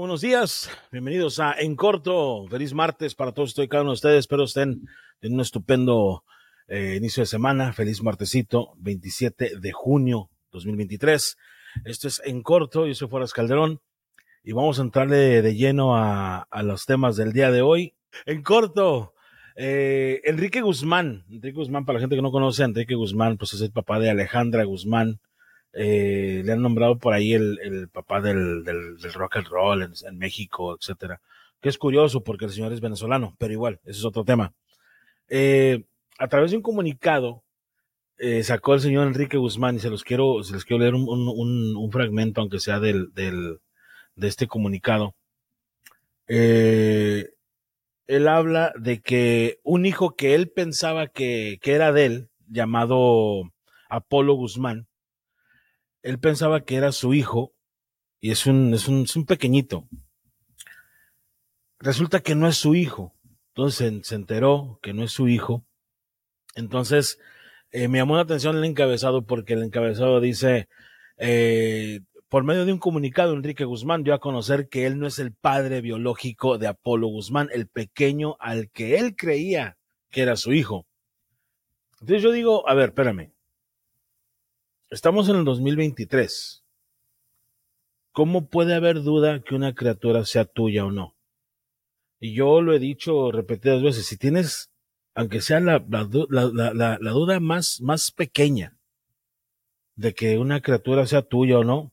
buenos días, bienvenidos a En Corto. Feliz martes para todos y cada uno de ustedes. Espero estén en un estupendo eh, inicio de semana. Feliz martesito, 27 de junio 2023. Esto es En Corto. Yo soy Fueras Calderón y vamos a entrarle de lleno a, a los temas del día de hoy. En Corto, eh, Enrique Guzmán. Enrique Guzmán, para la gente que no conoce, Enrique Guzmán, pues es el papá de Alejandra Guzmán eh, le han nombrado por ahí el, papá del, rock and roll en, México, etcétera. Que es curioso porque el señor es venezolano, pero igual, ese es otro tema. Eh, a través de un comunicado, eh, sacó el señor Enrique Guzmán y se los quiero, se les quiero leer un, fragmento, aunque sea del, del, de este comunicado. Él habla de que un hijo que él pensaba que, que era de él, llamado Apolo Guzmán, él pensaba que era su hijo y es un, es un, es un pequeñito. Resulta que no es su hijo. Entonces se enteró que no es su hijo. Entonces eh, me llamó la atención el encabezado porque el encabezado dice, eh, por medio de un comunicado, Enrique Guzmán dio a conocer que él no es el padre biológico de Apolo Guzmán, el pequeño al que él creía que era su hijo. Entonces yo digo, a ver, espérame, Estamos en el 2023. ¿Cómo puede haber duda que una criatura sea tuya o no? Y yo lo he dicho repetidas veces, si tienes, aunque sea la, la, la, la, duda más, más pequeña de que una criatura sea tuya o no,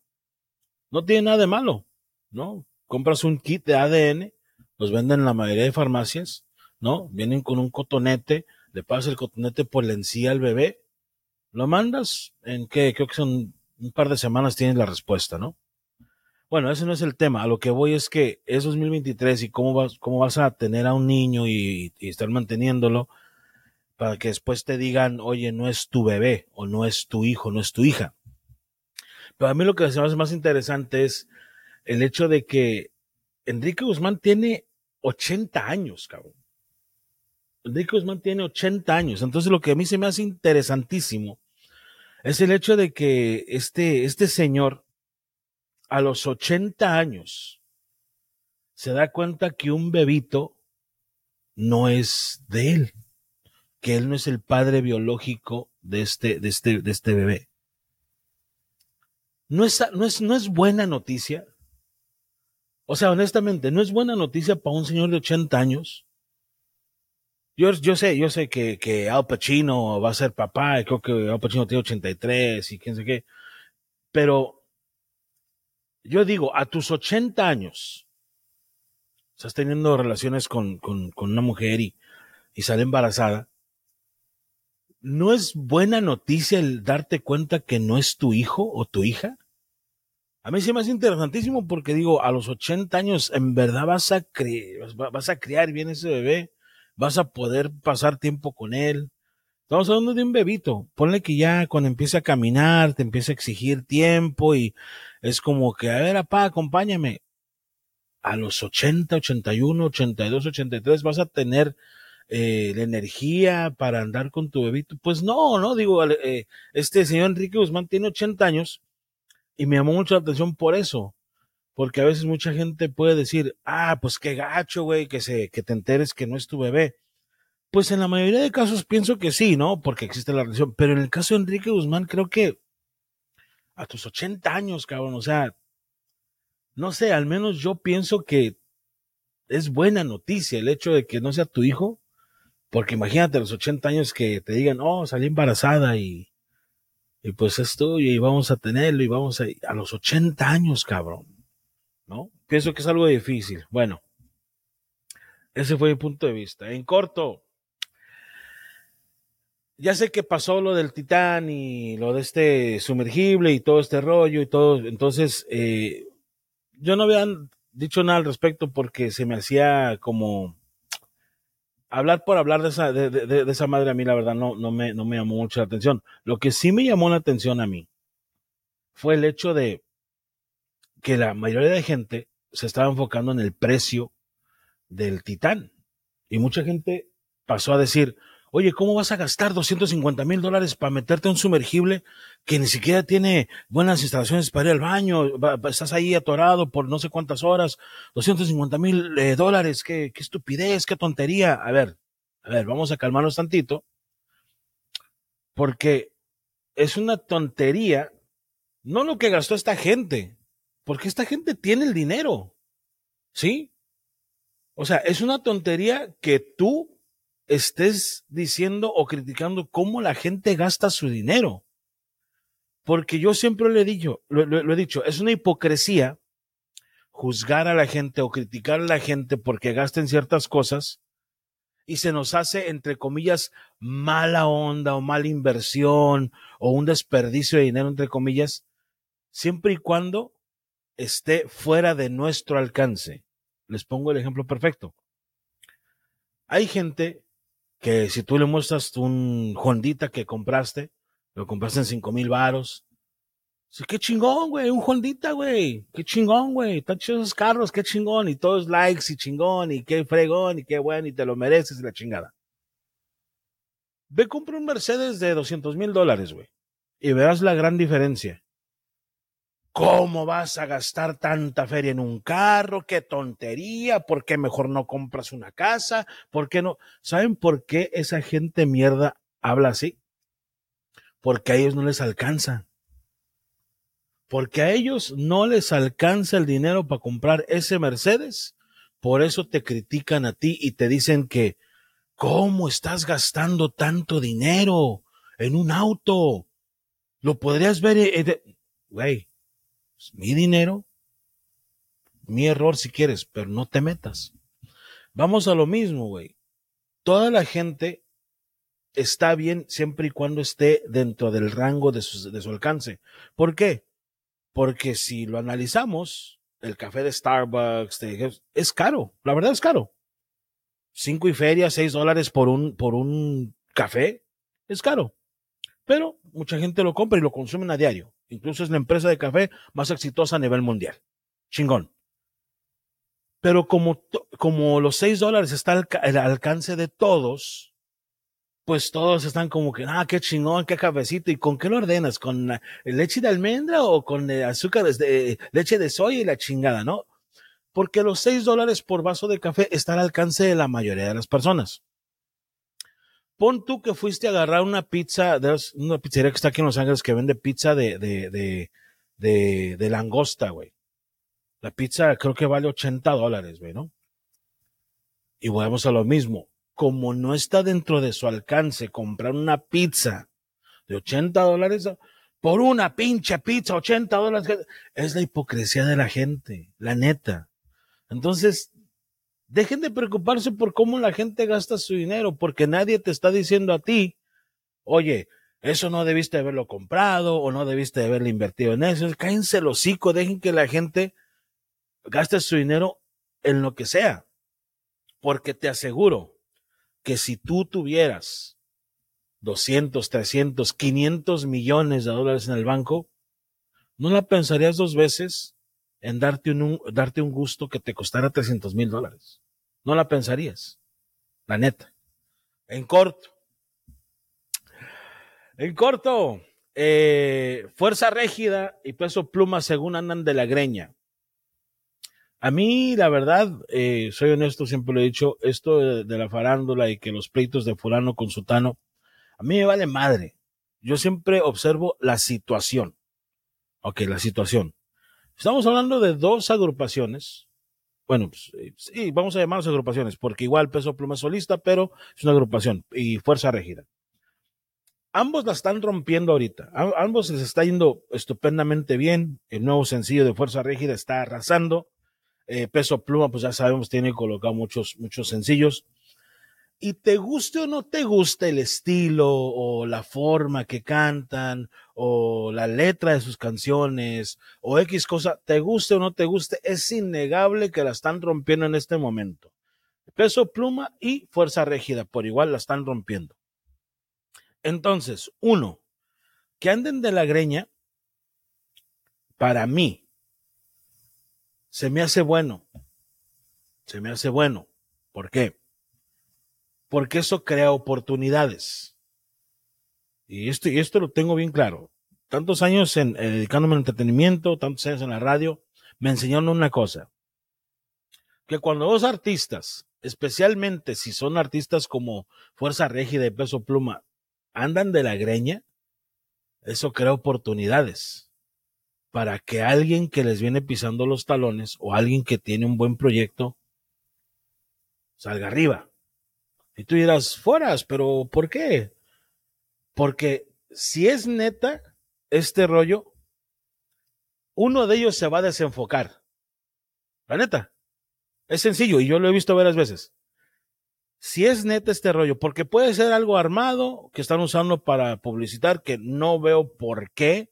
no tiene nada de malo, ¿no? Compras un kit de ADN, los venden en la mayoría de farmacias, ¿no? Vienen con un cotonete, le pasas el cotonete por la encía al bebé lo mandas en que creo que son un par de semanas tienes la respuesta, ¿no? Bueno, ese no es el tema. A lo que voy es que es 2023 y cómo vas, cómo vas a tener a un niño y, y estar manteniéndolo para que después te digan, oye, no es tu bebé o no es tu hijo, no es tu hija. Pero a mí lo que se me hace más interesante es el hecho de que Enrique Guzmán tiene 80 años, cabrón. Enrique Guzmán tiene 80 años. Entonces lo que a mí se me hace interesantísimo es el hecho de que este, este señor a los 80 años se da cuenta que un bebito no es de él, que él no es el padre biológico de este, de este, de este bebé. No es, no, es, no es buena noticia. O sea, honestamente, no es buena noticia para un señor de 80 años yo, sé, yo sé que, Al Pacino va a ser papá, y creo que Al Pacino tiene 83 y quién sé qué, pero yo digo, a tus 80 años, estás teniendo relaciones con, una mujer y, sale embarazada, ¿no es buena noticia el darte cuenta que no es tu hijo o tu hija? A mí sí me hace interesantísimo porque digo, a los 80 años en verdad vas a, vas a criar bien ese bebé vas a poder pasar tiempo con él. Estamos hablando de un bebito. Ponle que ya cuando empiece a caminar, te empieza a exigir tiempo y es como que, a ver, papá, acompáñame. A los 80, 81, 82, 83 vas a tener eh, la energía para andar con tu bebito. Pues no, no, digo, eh, este señor Enrique Guzmán tiene 80 años y me llamó mucho la atención por eso porque a veces mucha gente puede decir, ah, pues qué gacho, güey, que se, que te enteres que no es tu bebé. Pues en la mayoría de casos pienso que sí, ¿no? Porque existe la relación. Pero en el caso de Enrique Guzmán, creo que a tus 80 años, cabrón, o sea, no sé, al menos yo pienso que es buena noticia el hecho de que no sea tu hijo, porque imagínate a los 80 años que te digan, oh, salí embarazada y, y pues es tuyo y vamos a tenerlo y vamos a, a los 80 años, cabrón. ¿No? Pienso que es algo difícil. Bueno, ese fue mi punto de vista. En corto, ya sé que pasó lo del Titán y lo de este sumergible y todo este rollo y todo. Entonces, eh, yo no había dicho nada al respecto porque se me hacía como hablar por hablar de esa, de, esa madre a mí, la verdad, no, no, me, no me llamó mucho la atención. Lo que sí me llamó la atención a mí fue el hecho de que la mayoría de gente se estaba enfocando en el precio del titán. Y mucha gente pasó a decir, Oye, ¿cómo vas a gastar 250 mil dólares para meterte un sumergible que ni siquiera tiene buenas instalaciones para ir al baño? estás ahí atorado por no sé cuántas horas, 250 mil eh, dólares, qué, qué estupidez, qué tontería. A ver, a ver, vamos a calmarnos tantito, porque es una tontería, no lo que gastó esta gente, porque esta gente tiene el dinero, ¿sí? O sea, es una tontería que tú estés diciendo o criticando cómo la gente gasta su dinero. Porque yo siempre le he dicho, lo, he dicho, es una hipocresía juzgar a la gente o criticar a la gente porque gasten ciertas cosas y se nos hace, entre comillas, mala onda o mala inversión o un desperdicio de dinero, entre comillas, siempre y cuando esté fuera de nuestro alcance. Les pongo el ejemplo perfecto. Hay gente que si tú le muestras un Hondita que compraste, lo compraste en cinco mil varos. Qué chingón, güey, un Hondita, güey. Qué chingón, güey. Están chidos esos carros, qué chingón. Y todos likes y chingón, y qué fregón, y qué bueno, y te lo mereces la chingada. Ve, compra un Mercedes de 200 mil dólares, güey. Y verás la gran diferencia. ¿Cómo vas a gastar tanta feria en un carro? ¡Qué tontería! ¿Por qué mejor no compras una casa? ¿Por qué no? ¿Saben por qué esa gente mierda habla así? Porque a ellos no les alcanza. Porque a ellos no les alcanza el dinero para comprar ese Mercedes. Por eso te critican a ti y te dicen que, ¿cómo estás gastando tanto dinero en un auto? Lo podrías ver, güey, mi dinero, mi error si quieres, pero no te metas. Vamos a lo mismo, güey. Toda la gente está bien siempre y cuando esté dentro del rango de su, de su alcance. ¿Por qué? Porque si lo analizamos, el café de Starbucks es caro, la verdad es caro. Cinco y feria, seis dólares por un, por un café, es caro. Pero mucha gente lo compra y lo consumen a diario. Incluso es la empresa de café más exitosa a nivel mundial. Chingón. Pero como, como los 6 dólares está al, alcance de todos, pues todos están como que, ah, qué chingón, qué cafecito. ¿Y con qué lo ordenas? ¿Con leche de almendra o con eh, azúcar de leche de soya y la chingada, no? Porque los 6 dólares por vaso de café está al alcance de la mayoría de las personas. Pon tú que fuiste a agarrar una pizza, de una pizzería que está aquí en Los Ángeles que vende pizza de, de, de, de, de langosta, güey. La pizza creo que vale 80 dólares, güey, ¿no? Y volvemos a lo mismo. Como no está dentro de su alcance comprar una pizza de 80 dólares, por una pinche pizza, 80 dólares, es la hipocresía de la gente, la neta. Entonces, Dejen de preocuparse por cómo la gente gasta su dinero, porque nadie te está diciendo a ti, oye, eso no debiste haberlo comprado o no debiste haberlo invertido en eso. Cállense el hocico, dejen que la gente gaste su dinero en lo que sea. Porque te aseguro que si tú tuvieras 200, 300, 500 millones de dólares en el banco, no la pensarías dos veces en darte un, darte un gusto que te costara 300 mil dólares. No la pensarías, la neta. En corto. En corto, eh, Fuerza Régida y Peso Pluma según andan de la greña. A mí, la verdad, eh, soy honesto, siempre lo he dicho, esto de, de, la farándula y que los pleitos de fulano con sutano, a mí me vale madre. Yo siempre observo la situación. Ok, la situación. Estamos hablando de dos agrupaciones. Bueno, pues, eh, sí, vamos a llamarlos agrupaciones, porque igual Peso Pluma es solista, pero es una agrupación y Fuerza Regida. Ambos la están rompiendo ahorita. Ambos les está yendo estupendamente bien. El nuevo sencillo de Fuerza Rígida está arrasando. Eh, Peso Pluma, pues ya sabemos, tiene colocado muchos, muchos sencillos y te guste o no te guste el estilo o la forma que cantan o la letra de sus canciones o X cosa, te guste o no te guste, es innegable que la están rompiendo en este momento. Peso pluma y fuerza rígida, por igual la están rompiendo. Entonces, uno, que anden de la greña, para mí, se me hace bueno. Se me hace bueno. ¿Por qué? Porque eso crea oportunidades. Y esto, y esto lo tengo bien claro. Tantos años en, eh, dedicándome al entretenimiento, tantos años en la radio, me enseñaron una cosa. Que cuando dos artistas, especialmente si son artistas como Fuerza Régida y Peso Pluma, andan de la greña, eso crea oportunidades para que alguien que les viene pisando los talones o alguien que tiene un buen proyecto salga arriba. Y tú dirás, fueras, pero ¿por qué? Porque si es neta este rollo, uno de ellos se va a desenfocar. La neta. Es sencillo y yo lo he visto varias veces. Si es neta este rollo, porque puede ser algo armado que están usando para publicitar, que no veo por qué,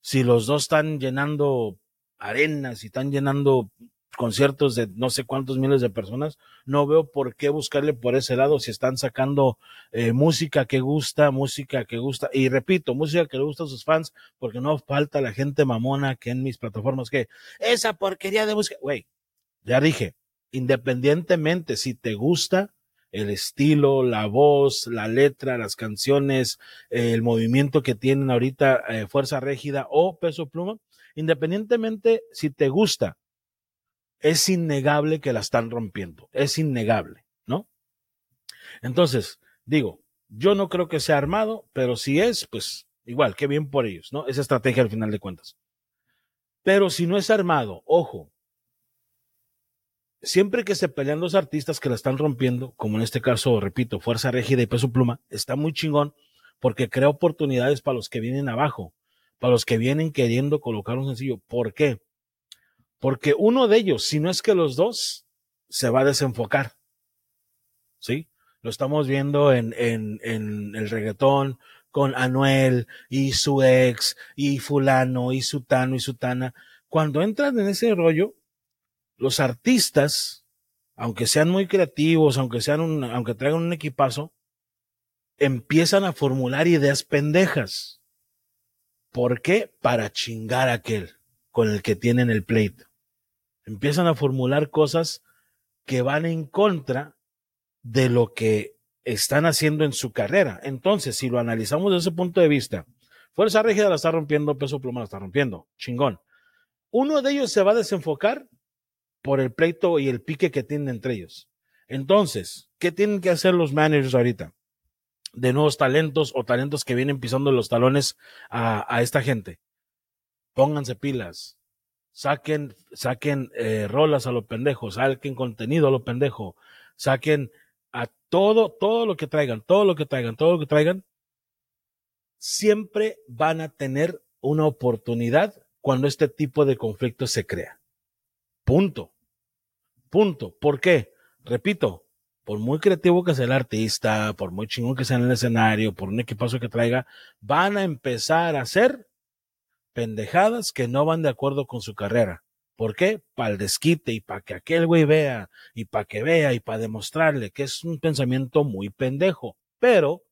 si los dos están llenando arenas y están llenando conciertos de no sé cuántos miles de personas, no veo por qué buscarle por ese lado si están sacando eh, música que gusta, música que gusta, y repito, música que le gusta a sus fans, porque no falta la gente mamona que en mis plataformas que esa porquería de música, güey, ya dije, independientemente si te gusta el estilo, la voz, la letra, las canciones, el movimiento que tienen ahorita eh, Fuerza Régida o Peso Pluma, independientemente si te gusta es innegable que la están rompiendo, es innegable, ¿no? Entonces, digo, yo no creo que sea armado, pero si es, pues igual, qué bien por ellos, ¿no? Es estrategia al final de cuentas. Pero si no es armado, ojo, siempre que se pelean los artistas que la están rompiendo, como en este caso, repito, Fuerza Régida y Peso Pluma, está muy chingón porque crea oportunidades para los que vienen abajo, para los que vienen queriendo colocar un sencillo. ¿Por qué? Porque uno de ellos, si no es que los dos, se va a desenfocar. ¿Sí? Lo estamos viendo en, el reggaetón con Anuel y su ex y fulano y sutano y sutana. Cuando entran en ese rollo, los artistas, aunque sean muy creativos, aunque sean un, aunque traigan un equipazo, empiezan a formular ideas pendejas. ¿Por qué? Para chingar a aquel con el que tienen el pleito. Empiezan a formular cosas que van en contra de lo que están haciendo en su carrera. Entonces, si lo analizamos desde ese punto de vista, Fuerza Rígida la está rompiendo, Peso Pluma la está rompiendo, chingón. Uno de ellos se va a desenfocar por el pleito y el pique que tienen entre ellos. Entonces, ¿qué tienen que hacer los managers ahorita? De nuevos talentos o talentos que vienen pisando los talones a, a esta gente. Pónganse pilas. Saquen, saquen eh, rolas a los pendejos, saquen contenido a los pendejos, saquen a todo, todo lo que traigan, todo lo que traigan, todo lo que traigan. Siempre van a tener una oportunidad cuando este tipo de conflicto se crea. Punto. Punto. ¿Por qué? Repito, por muy creativo que sea el artista, por muy chingón que sea en el escenario, por un equipazo que traiga, van a empezar a hacer pendejadas que no van de acuerdo con su carrera. ¿Por qué? Para el desquite y para que aquel güey vea y para que vea y para demostrarle que es un pensamiento muy pendejo. Pero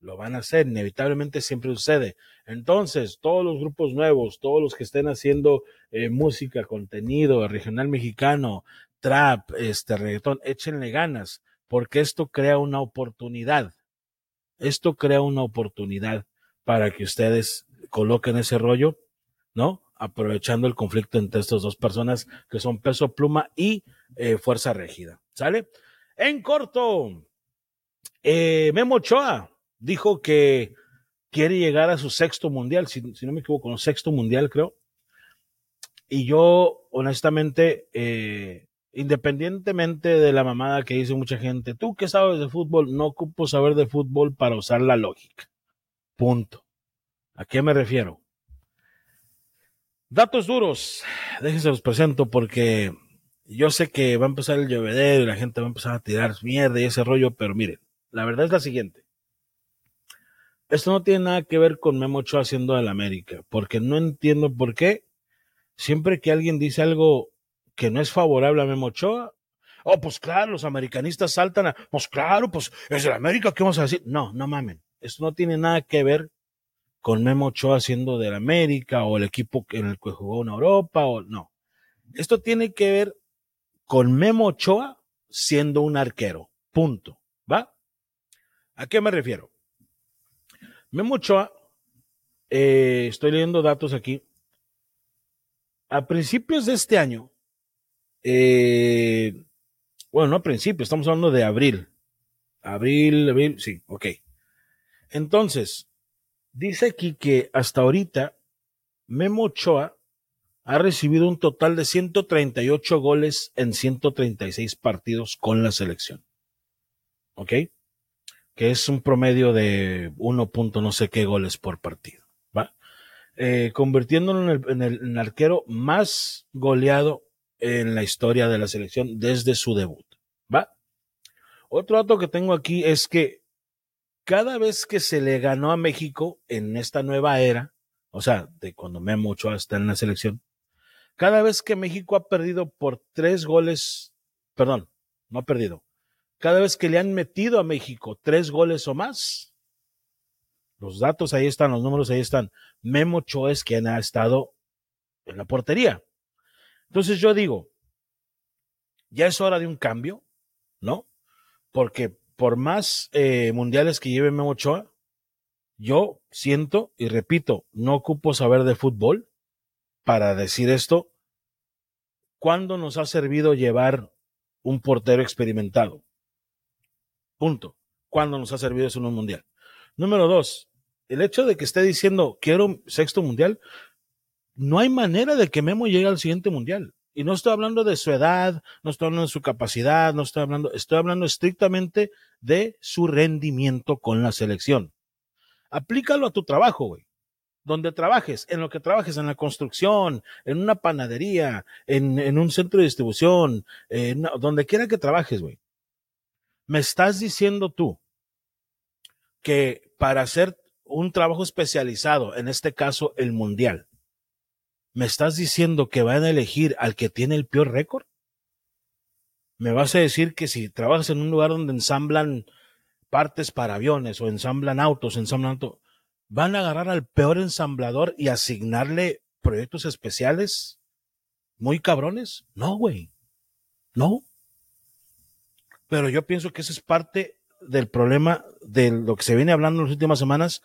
lo van a hacer, inevitablemente siempre sucede. Entonces, todos los grupos nuevos, todos los que estén haciendo eh, música, contenido regional mexicano, trap, este reggaetón, échenle ganas, porque esto crea una oportunidad. Esto crea una oportunidad para que ustedes coloquen ese rollo, ¿no? Aprovechando el conflicto entre estas dos personas que son peso pluma y eh, fuerza rígida. ¿Sale? En corto, eh, Memo Ochoa dijo que quiere llegar a su sexto mundial, si, no me equivoco, no, sexto mundial creo. Y yo, honestamente, eh, independientemente de la mamada que dice mucha gente, tú que sabes de fútbol, no ocupo saber de fútbol para usar la lógica. Punto. ¿A qué me refiero? Datos duros, déjense los presento porque yo sé que va a empezar el llovedero y la gente va a empezar a tirar mierda y ese rollo, pero miren, la verdad es la siguiente. Esto no tiene nada que ver con Memo Ochoa haciendo la América, porque no entiendo por qué siempre que alguien dice algo que no es favorable a Memo Ochoa, oh, pues claro, los americanistas saltan a, pues claro, pues es el América, ¿qué vamos a decir? No, no mamen. Esto no tiene nada que ver con Memo Ochoa siendo del América o el equipo en el que jugó en Europa o no. Esto tiene que ver con Memo Ochoa siendo un arquero. Punto. ¿Va? ¿A qué me refiero? Memo Ochoa, eh, estoy leyendo datos aquí. A principios de este año, eh, bueno, no a principios, estamos hablando de abril. Abril, abril, sí, ok. Entonces, dice aquí que hasta ahorita Memo Ochoa ha recibido un total de 138 goles en 136 partidos con la selección. ¿Ok? Que es un promedio de 1. no sé qué goles por partido. ¿Va? Eh, convirtiéndolo en el arquero más goleado en la historia de la selección desde su debut. ¿Va? Otro dato que tengo aquí es que cada vez que se le ganó a México en esta nueva era, o sea, de cuando Memo Ochoa está en la selección, cada vez que México ha perdido por tres goles, perdón, no ha perdido, cada vez que le han metido a México tres goles o más, los datos ahí están, los números ahí están. Memo Ochoa es quien ha estado en la portería. Entonces yo digo, ya es hora de un cambio, ¿no? Porque por más eh, mundiales que lleve Memo Ochoa, yo siento y repito, no ocupo saber de fútbol, para decir esto, ¿cuándo nos ha servido llevar un portero experimentado? Punto. ¿Cuándo nos ha servido eso en un mundial? Número dos, el hecho de que esté diciendo quiero sexto mundial, no hay manera de que Memo llegue al siguiente mundial. Y no estoy hablando de su edad, no estoy hablando de su capacidad, no estoy hablando, estoy hablando estrictamente de su rendimiento con la selección. Aplícalo a tu trabajo, güey donde trabajes, en lo que trabajes, en la construcción, en una panadería, en, un centro de distribución, donde quiera que trabajes, güey. Me estás diciendo tú que para hacer un trabajo especializado, en este caso el mundial, ¿me estás diciendo que van a elegir al que tiene el peor récord? ¿Me vas a decir que si trabajas en un lugar donde ensamblan partes para aviones o ensamblan autos, ensamblan autos, van a agarrar al peor ensamblador y asignarle proyectos especiales muy cabrones? No, güey. No. Pero yo pienso que esa es parte del problema de lo que se viene hablando en las últimas semanas,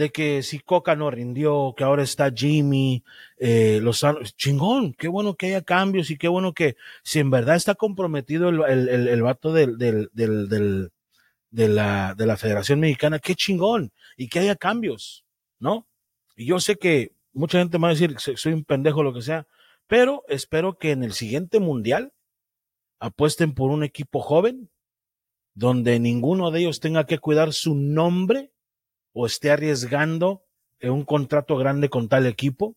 de que si Coca no rindió, que ahora está Jimmy, eh, los chingón, qué bueno que haya cambios y qué bueno que si en verdad está comprometido el, el, el, vato del, del, del, de la, de la Federación Mexicana, qué chingón, y que haya cambios, ¿no? Y yo sé que mucha gente me va a decir soy un pendejo, lo que sea, pero espero que en el siguiente mundial apuesten por un equipo joven, donde ninguno de ellos tenga que cuidar su nombre o esté arriesgando en un contrato grande con tal equipo,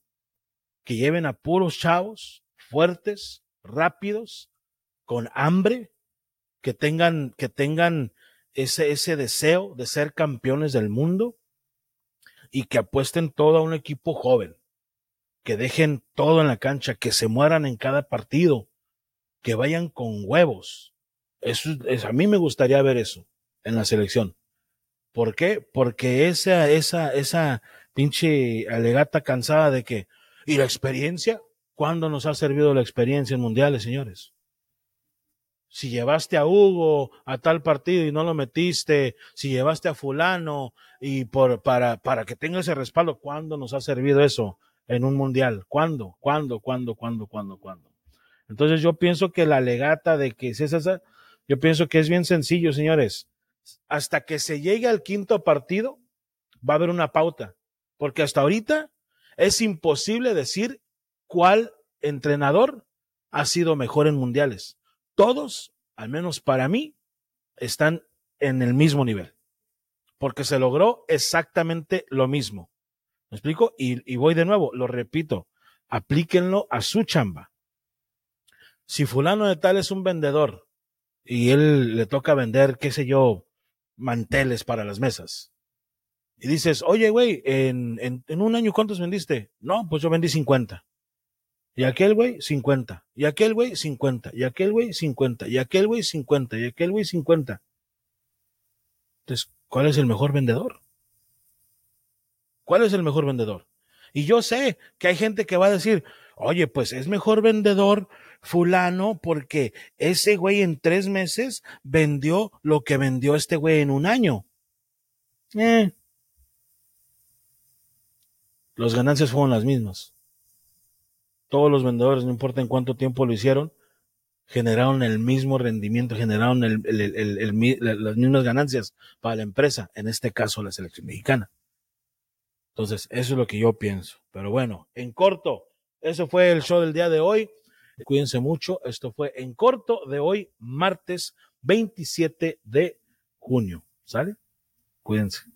que lleven a puros chavos fuertes, rápidos, con hambre, que tengan, que tengan ese, ese deseo de ser campeones del mundo y que apuesten todo a un equipo joven, que dejen todo en la cancha, que se mueran en cada partido, que vayan con huevos. Eso es, a mí me gustaría ver eso en la selección. ¿Por qué? Porque esa, esa, esa pinche alegata cansada de que, ¿y la experiencia? ¿Cuándo nos ha servido la experiencia en mundiales, señores? si llevaste a Hugo a tal partido y no lo metiste, si llevaste a fulano y por para para que tenga ese respaldo, ¿cuándo nos ha servido eso en un mundial? ¿Cuándo? ¿Cuándo? ¿Cuándo? ¿Cuándo? ¿Cuándo? ¿Cuándo? Entonces yo pienso que la legata de que es esa, yo pienso que es bien sencillo, señores. Hasta que se llegue al quinto partido, va a haber una pauta, porque hasta ahorita es imposible decir cuál entrenador ha sido mejor en mundiales todos, al menos para mí, están en el mismo nivel. Porque se logró exactamente lo mismo. ¿Me explico? Y, voy de nuevo, lo repito, aplíquenlo a su chamba. Si fulano de tal es un vendedor y él le toca vender, qué sé yo, manteles para las mesas. Y dices, oye, güey, en, en, en, un año ¿cuántos vendiste? No, pues yo vendí 50. Y aquel güey, 50. Y aquel güey, 50. Y aquel güey, 50. Y aquel güey, 50. Y aquel güey, 50. Entonces, ¿cuál es el mejor vendedor? ¿Cuál es el mejor vendedor? Y yo sé que hay gente que va a decir, oye, pues es mejor vendedor fulano porque ese güey en tres meses vendió lo que vendió este güey en un año. Eh. Las ganancias fueron las mismas. Todos los vendedores, no importa en cuánto tiempo lo hicieron, generaron el mismo rendimiento, generaron las mismas ganancias para la empresa, en este caso la selección mexicana. Entonces, eso es lo que yo pienso. Pero bueno, en corto, eso fue el show del día de hoy. Cuídense mucho. Esto fue en corto de hoy, martes 27 de junio. ¿Sale? Cuídense.